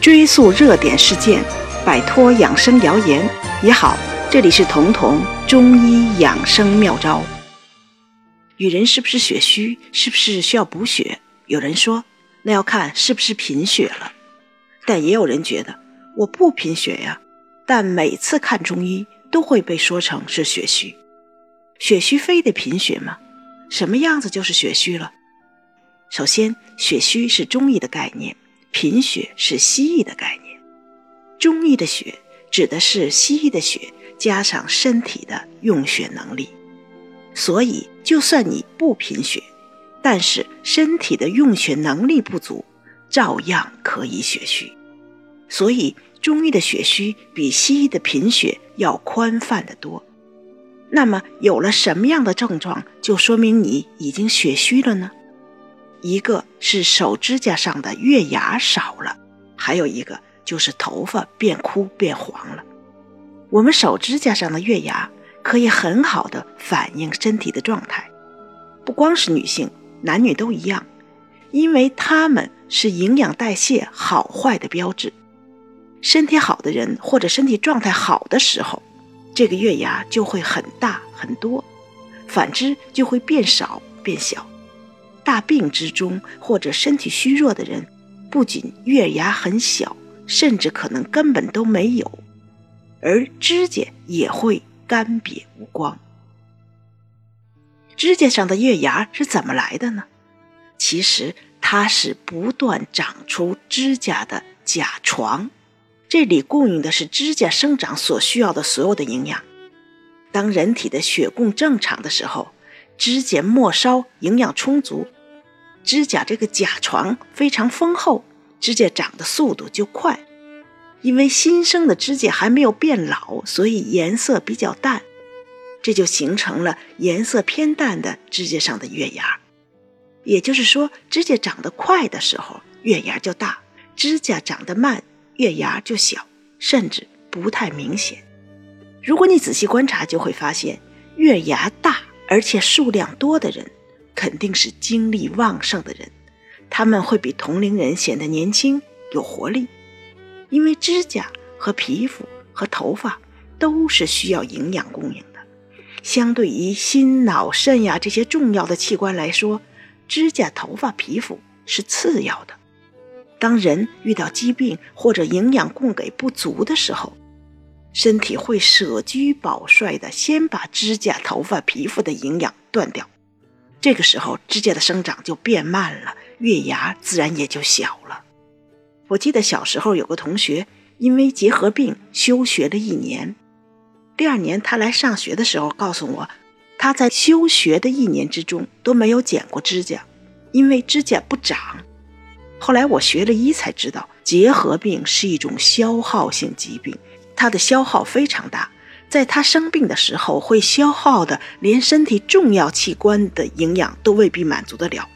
追溯热点事件，摆脱养生谣言也好。这里是彤彤中医养生妙招。女人是不是血虚？是不是需要补血？有人说，那要看是不是贫血了。但也有人觉得，我不贫血呀。但每次看中医都会被说成是血虚。血虚非得贫血吗？什么样子就是血虚了？首先，血虚是中医的概念。贫血是西医的概念，中医的血指的是西医的血加上身体的用血能力，所以就算你不贫血，但是身体的用血能力不足，照样可以血虚。所以中医的血虚比西医的贫血要宽泛得多。那么有了什么样的症状，就说明你已经血虚了呢？一个是手指甲上的月牙少了，还有一个就是头发变枯变黄了。我们手指甲上的月牙可以很好的反映身体的状态，不光是女性，男女都一样，因为它们是营养代谢好坏的标志。身体好的人或者身体状态好的时候，这个月牙就会很大很多，反之就会变少变小。大病之中或者身体虚弱的人，不仅月牙很小，甚至可能根本都没有，而指甲也会干瘪无光。指甲上的月牙是怎么来的呢？其实它是不断长出指甲的甲床，这里供应的是指甲生长所需要的所有的营养。当人体的血供正常的时候，指甲末梢营养充足。指甲这个甲床非常丰厚，指甲长的速度就快。因为新生的指甲还没有变老，所以颜色比较淡，这就形成了颜色偏淡的指甲上的月牙。也就是说，指甲长得快的时候，月牙就大；指甲长得慢，月牙就小，甚至不太明显。如果你仔细观察，就会发现，月牙大而且数量多的人。肯定是精力旺盛的人，他们会比同龄人显得年轻有活力，因为指甲和皮肤和头发都是需要营养供应的。相对于心脑肾呀这些重要的器官来说，指甲、头发、皮肤是次要的。当人遇到疾病或者营养供给不足的时候，身体会舍居保帅的先把指甲、头发、皮肤的营养断掉。这个时候，指甲的生长就变慢了，月牙自然也就小了。我记得小时候有个同学因为结核病休学了一年，第二年他来上学的时候告诉我，他在休学的一年之中都没有剪过指甲，因为指甲不长。后来我学了医才知道，结核病是一种消耗性疾病，它的消耗非常大。在他生病的时候，会消耗的连身体重要器官的营养都未必满足得了，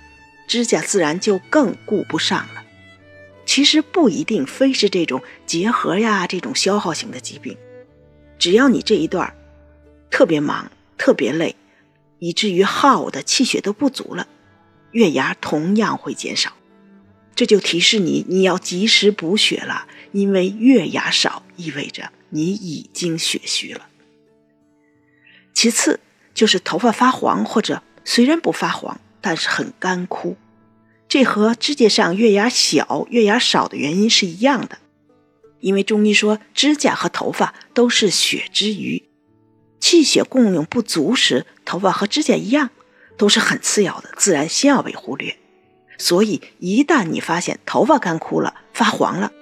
指甲自然就更顾不上了。其实不一定非是这种结核呀这种消耗型的疾病，只要你这一段特别忙、特别累，以至于耗的气血都不足了，月牙同样会减少。这就提示你，你要及时补血了，因为月牙少意味着你已经血虚了。其次就是头发发黄，或者虽然不发黄，但是很干枯，这和指甲上月牙小、月牙少的原因是一样的。因为中医说，指甲和头发都是血之余，气血供应不足时，头发和指甲一样，都是很次要的，自然先要被忽略。所以，一旦你发现头发干枯了、发黄了，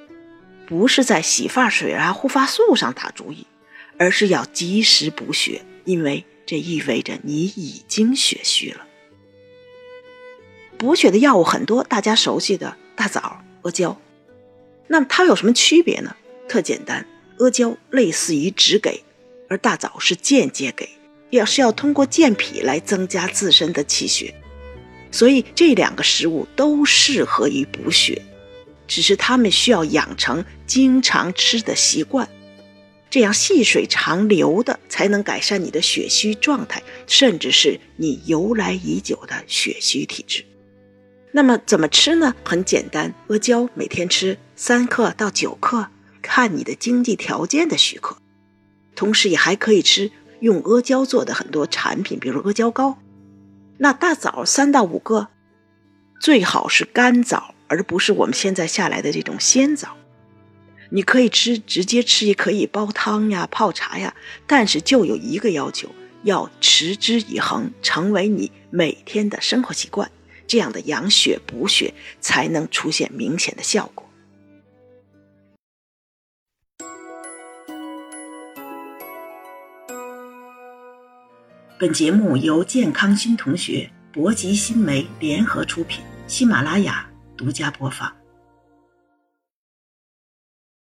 不是在洗发水啊、护发素上打主意，而是要及时补血。因为这意味着你已经血虚了。补血的药物很多，大家熟悉的大枣、阿胶，那么它有什么区别呢？特简单，阿胶类似于直给，而大枣是间接给，也是要通过健脾来增加自身的气血。所以这两个食物都适合于补血，只是他们需要养成经常吃的习惯。这样细水长流的，才能改善你的血虚状态，甚至是你由来已久的血虚体质。那么怎么吃呢？很简单，阿胶每天吃三克到九克，看你的经济条件的许可。同时也还可以吃用阿胶做的很多产品，比如阿胶糕。那大枣三到五个，最好是干枣，而不是我们现在下来的这种鲜枣。你可以吃，直接吃也可以煲汤呀、泡茶呀，但是就有一个要求，要持之以恒，成为你每天的生活习惯，这样的养血补血才能出现明显的效果。本节目由健康新同学、博吉新媒联合出品，喜马拉雅独家播放。